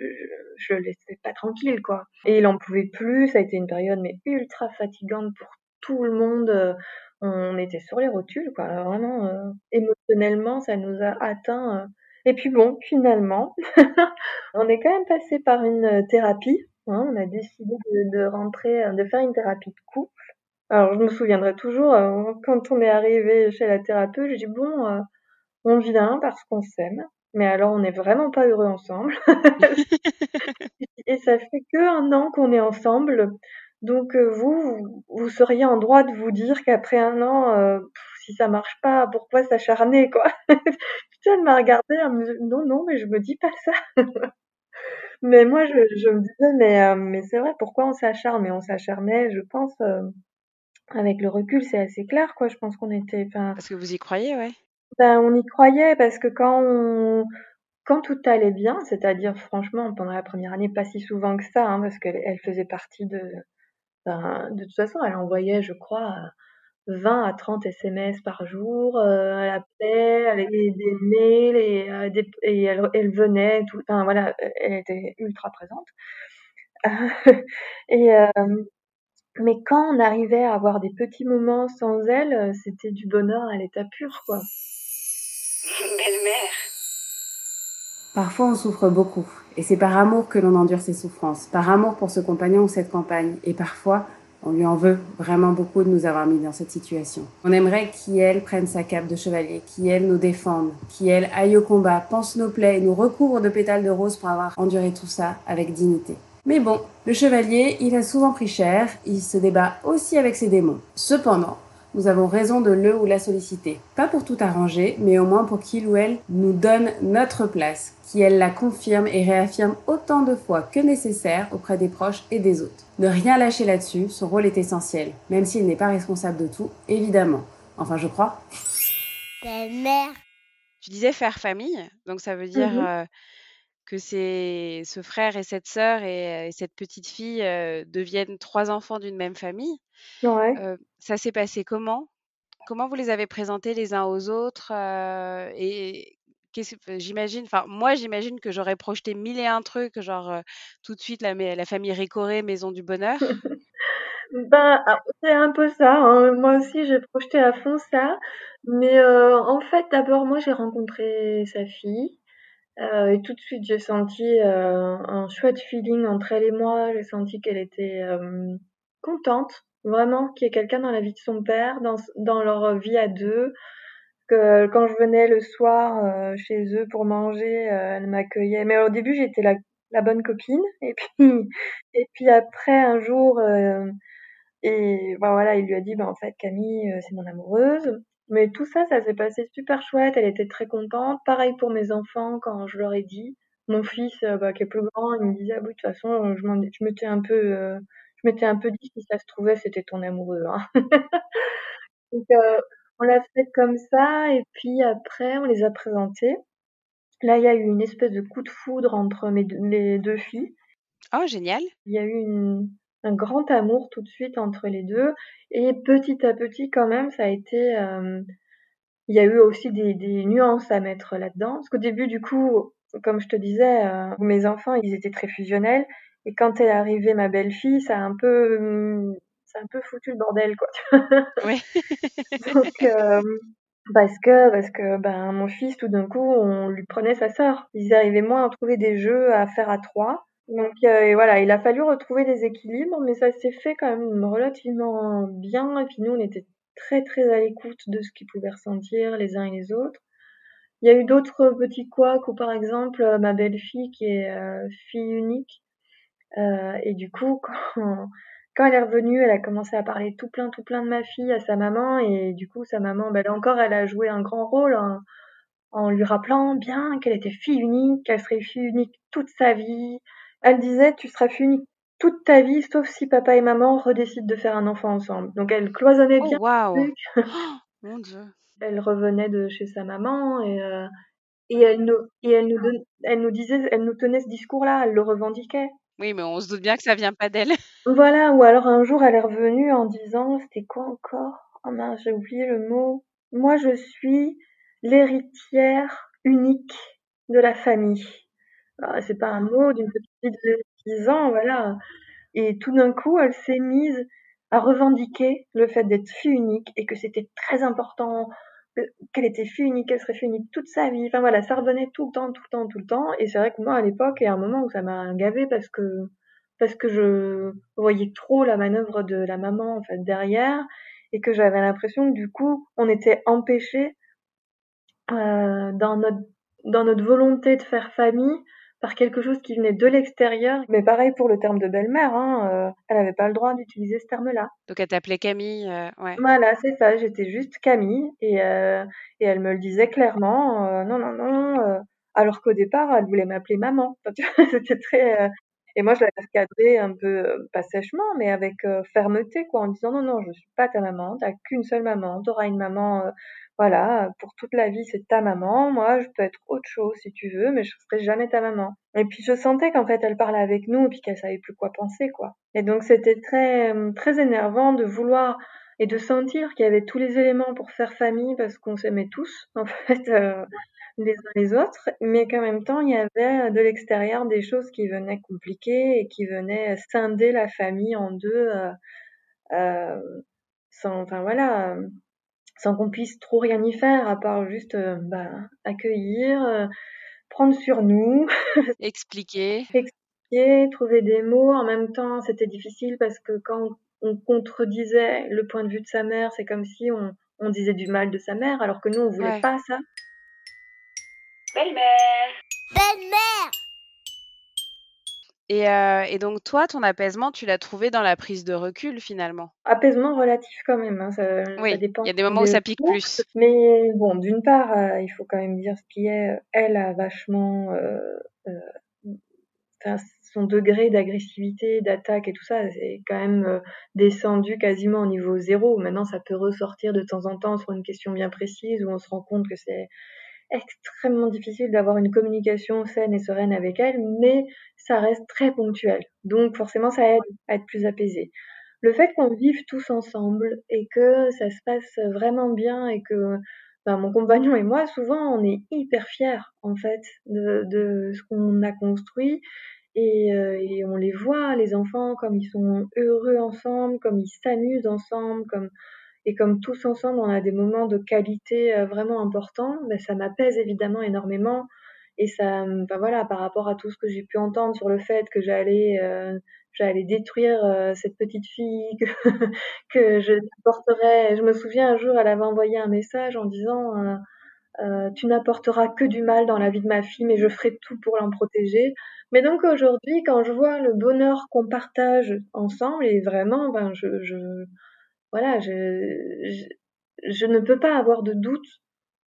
je, laissais pas tranquille, quoi. Et il en pouvait plus. Ça a été une période mais ultra fatigante pour tout le monde. euh, On était sur les rotules, quoi. Vraiment, euh, émotionnellement, ça nous a atteints. Et puis bon, finalement, on est quand même passé par une euh, thérapie. hein. On a décidé de, de rentrer, euh, de faire une thérapie de couple. Alors, je me souviendrai toujours, euh, quand on est arrivé chez la thérapeute, j'ai dit bon, euh, on vient parce qu'on s'aime, mais alors on n'est vraiment pas heureux ensemble. Et ça fait que un an qu'on est ensemble. Donc vous, vous, seriez en droit de vous dire qu'après un an, euh, si ça marche pas, pourquoi s'acharner, quoi? Putain, elle m'a regardée, elle me dit, non, non, mais je me dis pas ça. Mais moi, je, je me disais, mais, euh, mais c'est vrai, pourquoi on s'acharne? Mais on s'acharnait, je pense, euh, avec le recul, c'est assez clair, quoi. Je pense qu'on était, Parce que vous y croyez, ouais. ben, on y croyait parce que quand on, quand tout allait bien, c'est-à-dire franchement pendant la première année, pas si souvent que ça, hein, parce qu'elle elle faisait partie de, ben, de toute façon, elle envoyait, je crois, 20 à 30 SMS par jour, euh, elle appelait, elle avait des mails et, euh, des- et elle, elle venait, tout, enfin voilà, elle était ultra présente. et euh, mais quand on arrivait à avoir des petits moments sans elle, euh, c'était du bonheur à l'état pur, quoi. Belle-mère. Parfois on souffre beaucoup, et c'est par amour que l'on endure ces souffrances, par amour pour ce compagnon ou cette compagne, et parfois on lui en veut vraiment beaucoup de nous avoir mis dans cette situation. On aimerait qu'elle prenne sa cape de chevalier, qu'elle nous défende, qu'elle aille au combat, pense nos plaies et nous recouvre de pétales de rose pour avoir enduré tout ça avec dignité. Mais bon, le chevalier, il a souvent pris cher, il se débat aussi avec ses démons. Cependant, nous avons raison de le ou la solliciter. Pas pour tout arranger, mais au moins pour qu'il ou elle nous donne notre place, qu'elle la confirme et réaffirme autant de fois que nécessaire auprès des proches et des autres. Ne rien lâcher là-dessus, son rôle est essentiel, même s'il n'est pas responsable de tout, évidemment. Enfin, je crois. Belle-mère. Tu disais faire famille, donc ça veut dire Mhm. euh, que c'est ce frère et cette sœur et, et cette petite fille euh, deviennent trois enfants d'une même famille? Ouais. Euh, ça s'est passé comment? Comment vous les avez présentés les uns aux autres? euh, et j'imagine, enfin moi j'imagine que j'aurais projeté mille et un trucs, genre euh, tout de suite la, famille Ricoré, maison du bonheur. Ben, ah, c'est un peu ça, hein. Moi aussi, j'ai projeté à fond ça. Mais euh, en fait, d'abord, moi, j'ai rencontré sa fille. euh, et tout de suite, j'ai senti un chouette feeling entre elle et moi. J'ai senti qu'elle était contente, vraiment, qu'il y ait quelqu'un dans la vie de son père, dans, dans leur vie à deux. Que quand je venais le soir euh, chez eux pour manger, euh, elle m'accueillait. Mais au début, j'étais la, la bonne copine. Et puis, et puis après, un jour... euh, et ben voilà, il lui a dit, ben en fait, Camille, c'est mon amoureuse. Mais tout ça, ça s'est passé super chouette. Elle était très contente. Pareil pour mes enfants quand je leur ai dit. Mon fils, bah, qui est plus grand, il me disait, ah oui, de toute façon, je je m'étais un peu, je m'étais un peu dit, si ça se trouvait, c'était ton amoureux. Hein. Donc, euh, on l'a fait comme ça. Et puis après, on les a présentés. Là, il y a eu une espèce de coup de foudre entre mes deux, les deux filles. Oh, génial. Il y a eu une, un grand amour tout de suite entre les deux. Et petit à petit, quand même, ça a été. euh, il y a eu aussi des, des nuances à mettre là-dedans. Parce qu'au début, du coup, comme je te disais, euh, mes enfants, ils étaient très fusionnels. Et quand est arrivée ma belle-fille, ça a un peu, hum, a un peu foutu le bordel, quoi. Oui. Donc, euh, parce que, parce que, ben, mon fils, tout d'un coup, on lui prenait sa sœur. Ils arrivaient moins à trouver des jeux à faire à trois. Donc, euh, et voilà, il a fallu retrouver des équilibres, mais ça s'est fait quand même relativement bien. Et puis nous, on était très, très à l'écoute de ce qu'ils pouvaient ressentir les uns et les autres. Il y a eu d'autres petits couacs où, par exemple, euh, ma belle-fille, qui est euh, fille unique, et du coup, quand, quand elle est revenue, elle a commencé à parler tout plein, tout plein de ma fille à sa maman. Et du coup, sa maman, ben, là encore, elle a joué un grand rôle en, en lui rappelant bien qu'elle était fille unique, qu'elle serait fille unique toute sa vie. Elle disait, tu seras fille unique toute ta vie, sauf si papa et maman redécident de faire un enfant ensemble. Donc elle cloisonnait Oh, bien truc. Oh, mon Dieu. Elle revenait de chez sa maman et, euh, et elle nous, et elle nous, elle nous disait, elle nous tenait ce discours-là, elle le revendiquait. Oui, mais on se doute bien que ça vient pas d'elle. Voilà, ou alors un jour elle est revenue en disant, c'était quoi encore? Oh mince, j'ai oublié le mot. Moi, je suis l'héritière unique de la famille. Ah, c'est pas un mot d'une petite fille de 10 ans, voilà. Et tout d'un coup, elle s'est mise à revendiquer le fait d'être fille unique et que c'était très important, qu'elle était fille unique, qu'elle serait fille unique toute sa vie. Enfin voilà, ça revenait tout le temps, tout le temps, tout le temps. Et c'est vrai que moi, à l'époque, il y a un moment où ça m'a gavé parce que parce que je voyais trop la manœuvre de la maman en fait derrière et que j'avais l'impression que du coup, on était empêché euh, dans notre dans notre volonté de faire famille par quelque chose qui venait de l'extérieur. Mais pareil pour le terme de belle-mère, hein, euh, elle n'avait pas le droit d'utiliser ce terme-là. Donc elle t'appelait Camille, euh, ouais. Voilà, c'est ça, j'étais juste Camille et, euh, et elle me le disait clairement, euh, non, non, non, euh, alors qu'au départ, elle voulait m'appeler maman. C'était très... euh, Et moi, je l'avais recadré un peu, pas sèchement, mais avec fermeté, quoi, en disant, non, non, je suis pas ta maman, t'as qu'une seule maman, t'auras une maman... voilà, pour toute la vie, c'est ta maman. Moi, je peux être autre chose si tu veux, mais je serai jamais ta maman. Et puis, je sentais qu'en fait, elle parlait avec nous et puis qu'elle savait plus quoi penser, quoi. Et donc, c'était très, euh, très énervant de vouloir et de sentir qu'il y avait tous les éléments pour faire famille parce qu'on s'aimait tous, en fait, euh, les uns les autres, mais qu'en même temps, il y avait de l'extérieur des choses qui venaient compliquer et qui venaient scinder la famille en deux, euh, euh, sans, enfin voilà, sans qu'on puisse trop rien y faire, à part juste euh, bah, accueillir, euh, prendre sur nous, Expliquer. expliquer, trouver des mots. En même temps, c'était difficile parce que quand on contredisait le point de vue de sa mère, c'est comme si on, on disait du mal de sa mère, alors que nous, on voulait Ouais. pas ça. Belle-mère. Belle-mère Et, euh, et donc toi, ton apaisement, tu l'as trouvé dans la prise de recul finalement? Apaisement relatif quand même, hein, ça, Oui, ça dépend. il y a des moments où ça pique plus. Mais bon, d'une part, euh, il faut quand même dire ce qui est, euh, elle a vachement, euh, son degré d'agressivité, d'attaque et tout ça, c'est quand même descendu quasiment au niveau zéro. Maintenant, ça peut ressortir de temps en temps sur une question bien précise où on se rend compte que c'est extrêmement difficile d'avoir une communication saine et sereine avec elle, mais ça reste très ponctuel. Donc forcément, ça aide à être plus apaisé. Le fait qu'on vive tous ensemble et que ça se passe vraiment bien et que ben, mon compagnon et moi, souvent, on est hyper fiers en fait de, ce qu'on a construit et, euh, et on les voit, les enfants, comme ils sont heureux ensemble, comme ils s'amusent ensemble, comme et comme tous ensemble, on a des moments de qualité euh, vraiment importants, ben, ça m'apaise évidemment énormément. Et ça, ben voilà, par rapport à tout ce que j'ai pu entendre sur le fait que j'allais, euh, j'allais détruire euh, cette petite fille, que, je porterais. Je me souviens un jour, elle avait envoyé un message en disant euh, Tu n'apporteras que du mal dans la vie de ma fille, mais je ferai tout pour l'en protéger. Mais donc aujourd'hui, quand je vois le bonheur qu'on partage ensemble, et vraiment, ben je, voilà, je, je ne peux pas avoir de doute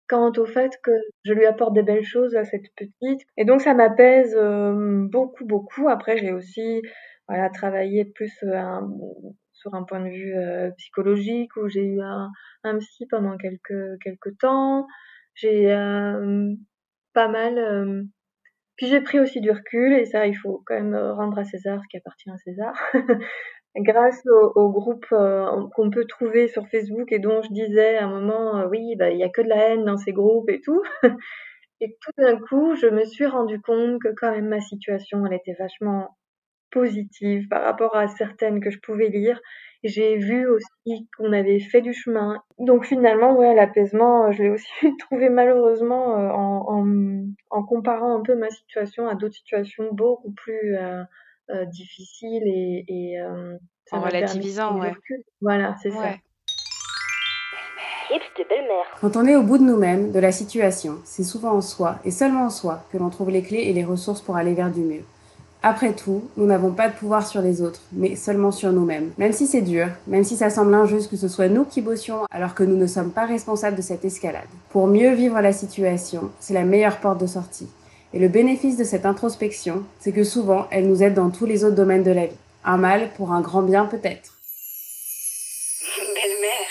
quant au fait que je lui apporte des belles choses à cette petite. Et donc ça m'apaise euh, beaucoup, beaucoup. Après, j'ai aussi voilà, travaillé plus euh, un- sur un point de vue euh, psychologique où j'ai eu un, un psy pendant quelques, quelques temps. J'ai euh, pas mal... euh, puis j'ai pris aussi du recul et ça, il faut quand même rendre à César ce qui appartient à César. Grâce au, au groupe euh, qu'on peut trouver sur Facebook et dont je disais à un moment, euh, oui, bah, il y a que de la haine dans ces groupes et tout. Et tout d'un coup, je me suis rendu compte que quand même ma situation, elle était vachement positive par rapport à certaines que je pouvais lire. J'ai vu aussi qu'on avait fait du chemin. Donc finalement, ouais, l'apaisement, euh, je l'ai aussi trouvé malheureusement en, en, comparant un peu ma situation à d'autres situations beaucoup plus euh, difficiles et, et euh, ça En relativisant, ouais. Voilà, c'est ça. Ouais. Belle-mère. Quand on est au bout de nous-mêmes, de la situation, c'est souvent en soi, et seulement en soi, que l'on trouve les clés et les ressources pour aller vers du mieux. Après tout, nous n'avons pas de pouvoir sur les autres, mais seulement sur nous-mêmes. Même si c'est dur, même si ça semble injuste que ce soit nous qui bossions alors que nous ne sommes pas responsables de cette escalade. Pour mieux vivre la situation, c'est la meilleure porte de sortie. Et le bénéfice de cette introspection, c'est que souvent, elle nous aide dans tous les autres domaines de la vie. Un mal pour un grand bien peut-être. Belle-mère.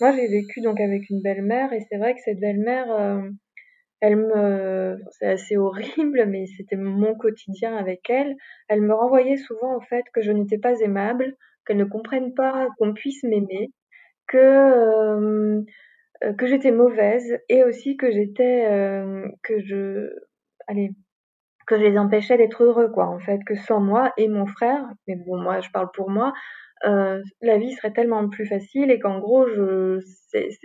moi, j'ai vécu donc avec une belle-mère et c'est vrai que cette belle-mère, euh, elle me c'est assez horrible, mais c'était mon quotidien avec elle. Elle me renvoyait souvent au fait que je n'étais pas aimable, qu'elle ne comprenne pas qu'on puisse m'aimer, que, euh, que j'étais mauvaise et aussi que j'étais, que je allez, que je les empêchais d'être heureux quoi, en fait, que sans moi et mon frère, mais bon moi je parle pour moi, euh, la vie serait tellement plus facile et qu'en gros je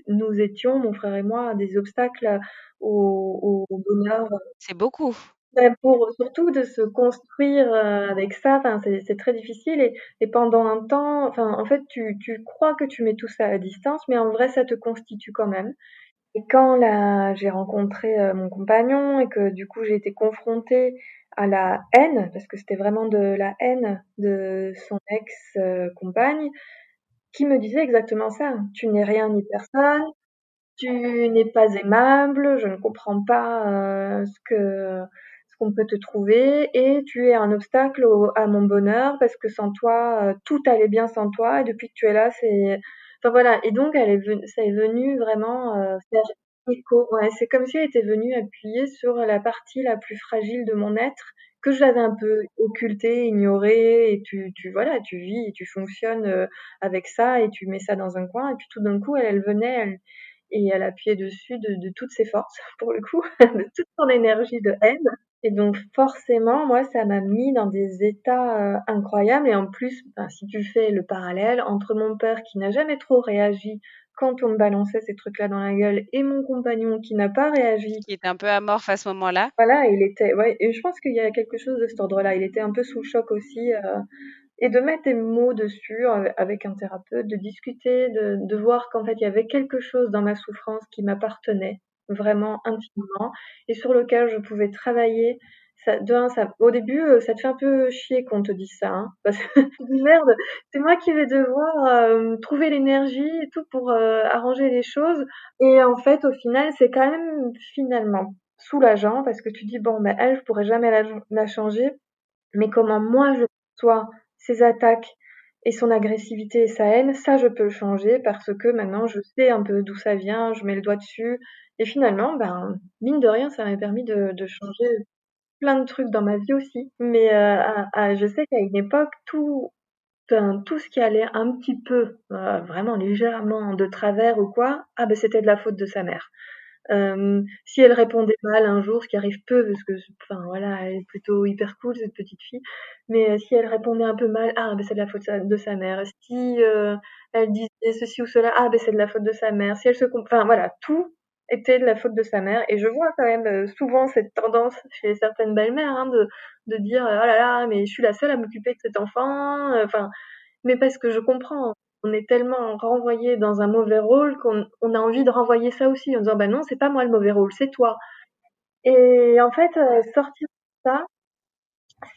nous étions, mon frère et moi, des obstacles au bonheur. C'est beaucoup. Ben pour surtout de se construire, heu, avec ça, enfin c'est très difficile et pendant un temps, enfin en fait tu tu crois que tu mets tout ça à distance, mais en vrai ça te constitue quand même. Et quand là, j'ai rencontré, heu, mon compagnon et que du coup j'ai été confrontée à la haine, parce que c'était vraiment de la haine de son ex, compagne, qui me disait exactement ça: «Tu n'es rien ni personne, tu n'es pas aimable, je ne comprends pas, ce que qu'on peut te trouver et tu es un obstacle au à mon bonheur parce que sans toi, heu, tout allait bien sans toi et depuis que tu es là, c'est Enfin voilà, et donc elle est ça est venu vraiment euh, faire écho. C'est comme si elle était venue appuyer sur la partie la plus fragile de mon être que j'avais un peu occulté, ignoré, et tu, tu voilà, tu vis tu fonctionnes euh, avec ça et tu mets ça dans un coin et puis tout d'un coup elle, venait et elle appuyait dessus de, de toutes ses forces pour le coup, de toute son énergie de haine et donc forcément, moi, ça m'a mis dans des états, heu, incroyables et en plus, ben, si tu fais le parallèle entre mon père qui n'a jamais trop réagi quand on me balançait ces trucs-là dans la gueule et mon compagnon qui n'a pas réagi. Qui était un peu amorphe à ce moment-là. Voilà, il était ouais et je pense qu'il y a quelque chose de cet ordre-là. Il était un peu sous le choc aussi, heu et de mettre des mots dessus avec un thérapeute, de discuter, de de voir qu'en fait, il y avait quelque chose dans ma souffrance qui m'appartenait vraiment intimement et sur lequel je pouvais travailler. Ça, de ça, au début, euh, ça te fait un peu chier qu'on te dise ça, hein, parce que merde, c'est moi qui vais devoir euh, trouver l'énergie et tout pour euh, arranger les choses. Et en fait, au final, c'est quand même finalement soulageant parce que tu dis bon, ben elle, je pourrais jamais la, changer, mais comment moi je sois ces attaques et son agressivité et sa haine, ça je peux le changer parce que maintenant je sais un peu d'où ça vient, je mets le doigt dessus, et finalement, ben, mine de rien, ça m'a permis de, de changer plein de trucs dans ma vie aussi. Mais euh, je sais qu'à une époque, tout, tout ce qui allait un petit peu, euh, vraiment légèrement de travers ou quoi, ah ben c'était de la faute de sa mère. Euh, si elle répondait mal un jour, ce qui arrive peu parce que, enfin voilà, elle est plutôt hyper cool cette petite fille. Mais euh, si elle répondait un peu mal, ah ben c'est de la faute de sa mère. Si euh, elle disait ceci ou cela, ah ben c'est de la faute de sa mère. Si elle se, enfin voilà, tout était de la faute de sa mère. Et je vois quand même euh, souvent cette tendance chez certaines belles-mères hein, de, de dire oh là là, mais je suis la seule à m'occuper de cet enfant. Enfin, mais parce que je comprends. On est tellement renvoyé dans un mauvais rôle qu'on on a envie de renvoyer ça aussi en disant bah non, c'est pas moi le mauvais rôle, c'est toi. Et en fait, euh, sortir de ça,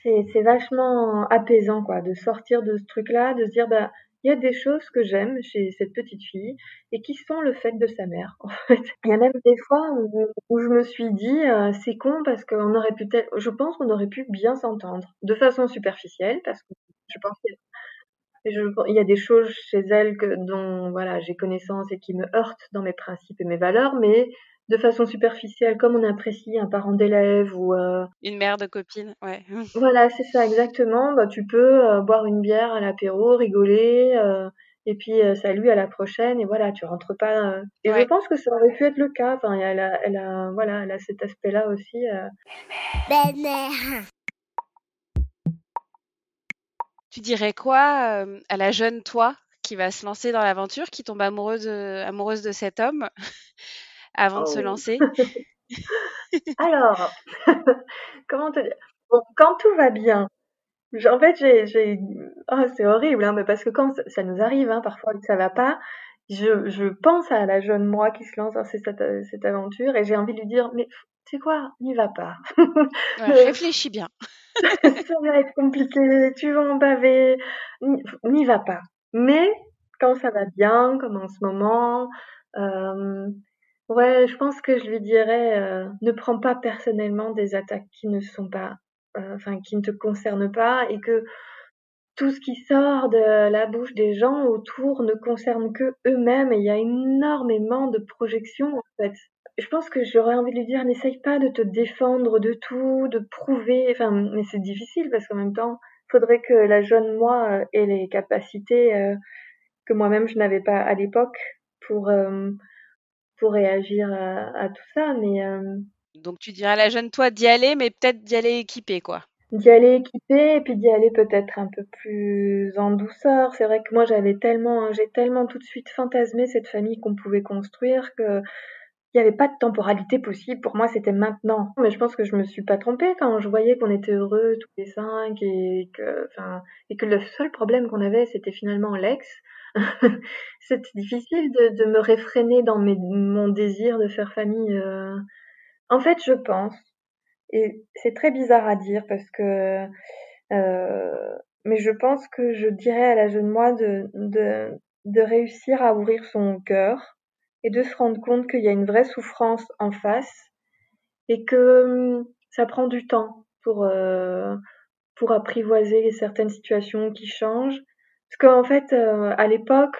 c'est vachement apaisant quoi, de sortir de ce truc-là, de se dire bah il y a des choses que j'aime chez cette petite fille et qui sont le fait de sa mère, en fait. Il y a même des fois où, je me suis dit, euh, c'est con parce qu'on aurait pu, je pense qu'on aurait pu bien s'entendre de façon superficielle parce que je pense qu'il y a des choses chez elle que, dont voilà j'ai connaissance et qui me heurtent dans mes principes et mes valeurs, mais de façon superficielle, comme on apprécie un parent d'élève ou euh, une mère de copine, ouais. voilà, c'est ça exactement. Bah, tu peux euh, boire une bière à l'apéro, rigoler, euh, et puis salut à la prochaine, et voilà, tu rentres pas. Et je pense que ça aurait pu être le cas. Enfin, elle a, elle a, voilà, elle a cet aspect-là aussi. Tu dirais quoi à la jeune toi qui va se lancer dans l'aventure, qui tombe amoureuse, amoureuse de cet homme? Avant de se oh. lancer Alors, comment te dire? Quand tout va bien, en fait, j'ai, oh, c'est horrible, hein, mais parce que quand ça nous arrive, hein, parfois que ça va pas, je, je pense à la jeune moi qui se lance dans cette, cette aventure et j'ai envie de lui dire, mais tu sais quoi, n'y va pas. réfléchis bien. ça va être compliqué, tu vas en baver, n'y va pas. Mais quand ça va bien, comme en ce moment, euh, Ouais, je pense que je lui dirais, euh, ne prends pas personnellement des attaques qui ne sont pas, euh, enfin qui ne te concernent pas et que tout ce qui sort de la bouche des gens autour ne concerne que eux-mêmes et il y a énormément de projections en fait. Je pense que j'aurais envie de lui dire n'essaye pas de te défendre de tout, de prouver, enfin mais c'est difficile parce qu'en même temps, faudrait que la jeune moi euh, ait les capacités euh, que moi-même je n'avais pas à l'époque pour euh, pour réagir à, tout ça mais donc tu dirais à la jeune toi d'y aller mais peut-être d'y aller équipée quoi d'y aller équipé et puis d'y aller peut-être un peu plus en douceur. C'est vrai que moi j'avais tellement, j'ai tellement tout de suite fantasmé cette famille qu'on pouvait construire que il n'y avait pas de temporalité possible. Pour moi, c'était maintenant. Mais je pense que je me suis pas trompée quand je voyais qu'on était heureux tous les cinq et que, enfin, et que le seul problème qu'on avait, c'était finalement l'ex. c'était difficile de, me réfréner dans mon désir de faire famille. Euh. En fait, je pense et c'est très bizarre à dire parce que, euh, mais je pense que je dirais à la jeune moi de réussir à ouvrir son cœur et de se rendre compte qu'il y a une vraie souffrance en face et que hum, ça prend du temps pour, euh, pour apprivoiser certaines situations qui changent. Parce qu'en fait, euh, à l'époque,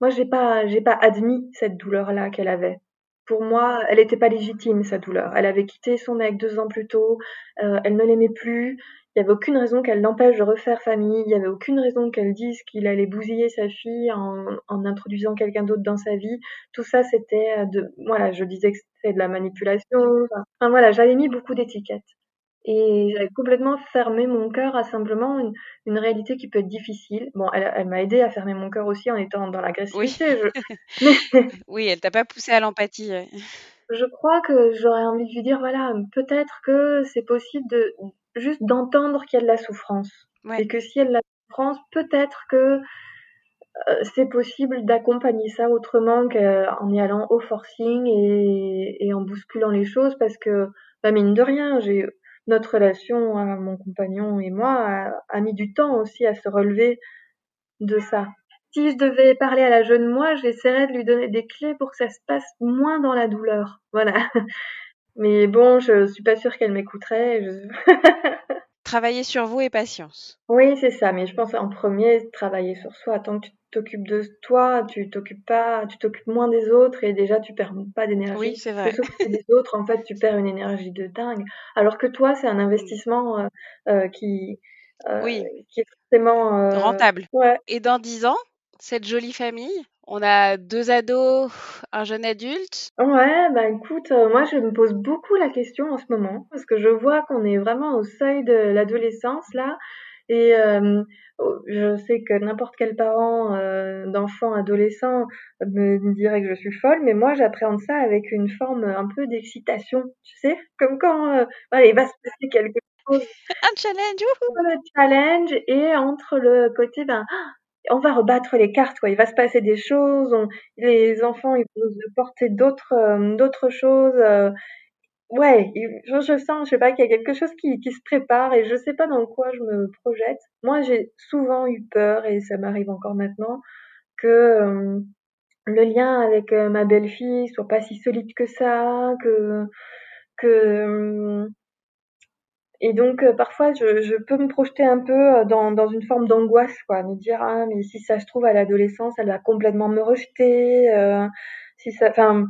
moi, j'ai pas, j'ai pas admis cette douleur-là qu'elle avait pour moi, elle n'était pas légitime, sa douleur. Elle avait quitté son mec deux ans plus tôt, euh, elle ne l'aimait plus, il n'y avait aucune raison qu'elle l'empêche de refaire famille, il n'y avait aucune raison qu'elle dise qu'il allait bousiller sa fille en, en introduisant quelqu'un d'autre dans sa vie. Tout ça, c'était de, voilà, je disais que c'était de la manipulation. Enfin, voilà, j'avais mis beaucoup d'étiquettes. Et j'avais complètement fermé mon cœur à simplement une, une, réalité qui peut être difficile. Bon, elle, elle m'a aidé à fermer mon cœur aussi en étant dans l'agressivité. Oui, je... oui elle t'a pas poussé à l'empathie. Je crois que j'aurais envie de lui dire, voilà, peut-être que c'est possible de juste d'entendre qu'il y a de la souffrance. Ouais. Et que s'il y a de la souffrance, peut-être que euh, c'est possible d'accompagner ça autrement qu'en y allant au forcing et, et, en bousculant les choses parce que, bah, mine de rien, j'ai notre relation, mon compagnon et moi, a, mis du temps aussi à se relever de ça. Si je devais parler à la jeune moi, j'essaierais de lui donner des clés pour que ça se passe moins dans la douleur. Voilà. Mais bon, je suis pas sûre qu'elle m'écouterait. travailler sur vous et patience. Oui, c'est ça. Mais je pense en premier, travailler sur soi. Tant que tu t'occupes de toi, tu t'occupes pas, tu t'occupes moins des autres et déjà tu perds pas d'énergie. Oui, c'est vrai. des autres, en fait, tu perds une énergie de dingue. Alors que toi, c'est un investissement euh, euh, qui, euh, oui. qui est forcément rentable. Ouais. Et dans dix ans, cette jolie famille, on a deux ados, un jeune adulte. Ouais, bah écoute, moi je me pose beaucoup la question en ce moment parce que je vois qu'on est vraiment au seuil de l'adolescence là et oh, je sais que n'importe quel parent euh, d'enfant adolescent me dirait que je suis folle, mais moi j'appréhende ça avec une forme un peu d'excitation, tu sais, comme quand euh, il va se passer quelque chose. un challenge, Le challenge et entre le côté ben on va rebattre les cartes quoi, il va se passer des choses, on, les enfants ils vont porter d'autres euh, d'autres choses Ouais, je, sens, je sais pas, qu'il y a quelque chose qui, qui se prépare et je sais pas dans quoi je me projette. Moi, j'ai souvent eu peur et ça m'arrive encore maintenant que euh, le lien avec euh, ma belle-fille soit pas si solide que ça, que que euh, et donc parfois je, je peux me projeter un peu dans, dans une forme d'angoisse quoi, me dire ah mais si ça se trouve à l'adolescence elle va complètement me rejeter, si ça, enfin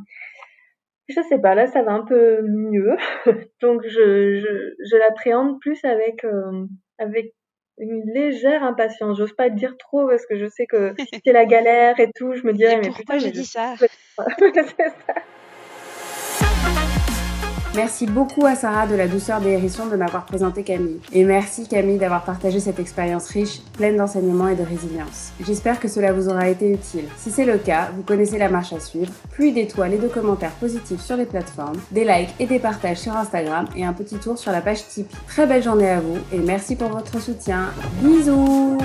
je sais pas, là ça va un peu mieux. Donc je, je, je l'appréhende plus avec, euh, avec une légère impatience. J'ose pas le dire trop parce que je sais que c'est la galère et tout. Je me dirais, mais, pourquoi j'ai dit ça Merci beaucoup à Sarah de la douceur des hérissons de m'avoir présenté Camille. Et merci Camille d'avoir partagé cette expérience riche, pleine d'enseignements et de résilience. J'espère que cela vous aura été utile. Si c'est le cas, vous connaissez la marche à suivre. Pluie d'étoiles et de commentaires positifs sur les plateformes, des likes et des partages sur Instagram et un petit tour sur la page Tipeee. Très belle journée à vous et merci pour votre soutien. Bisous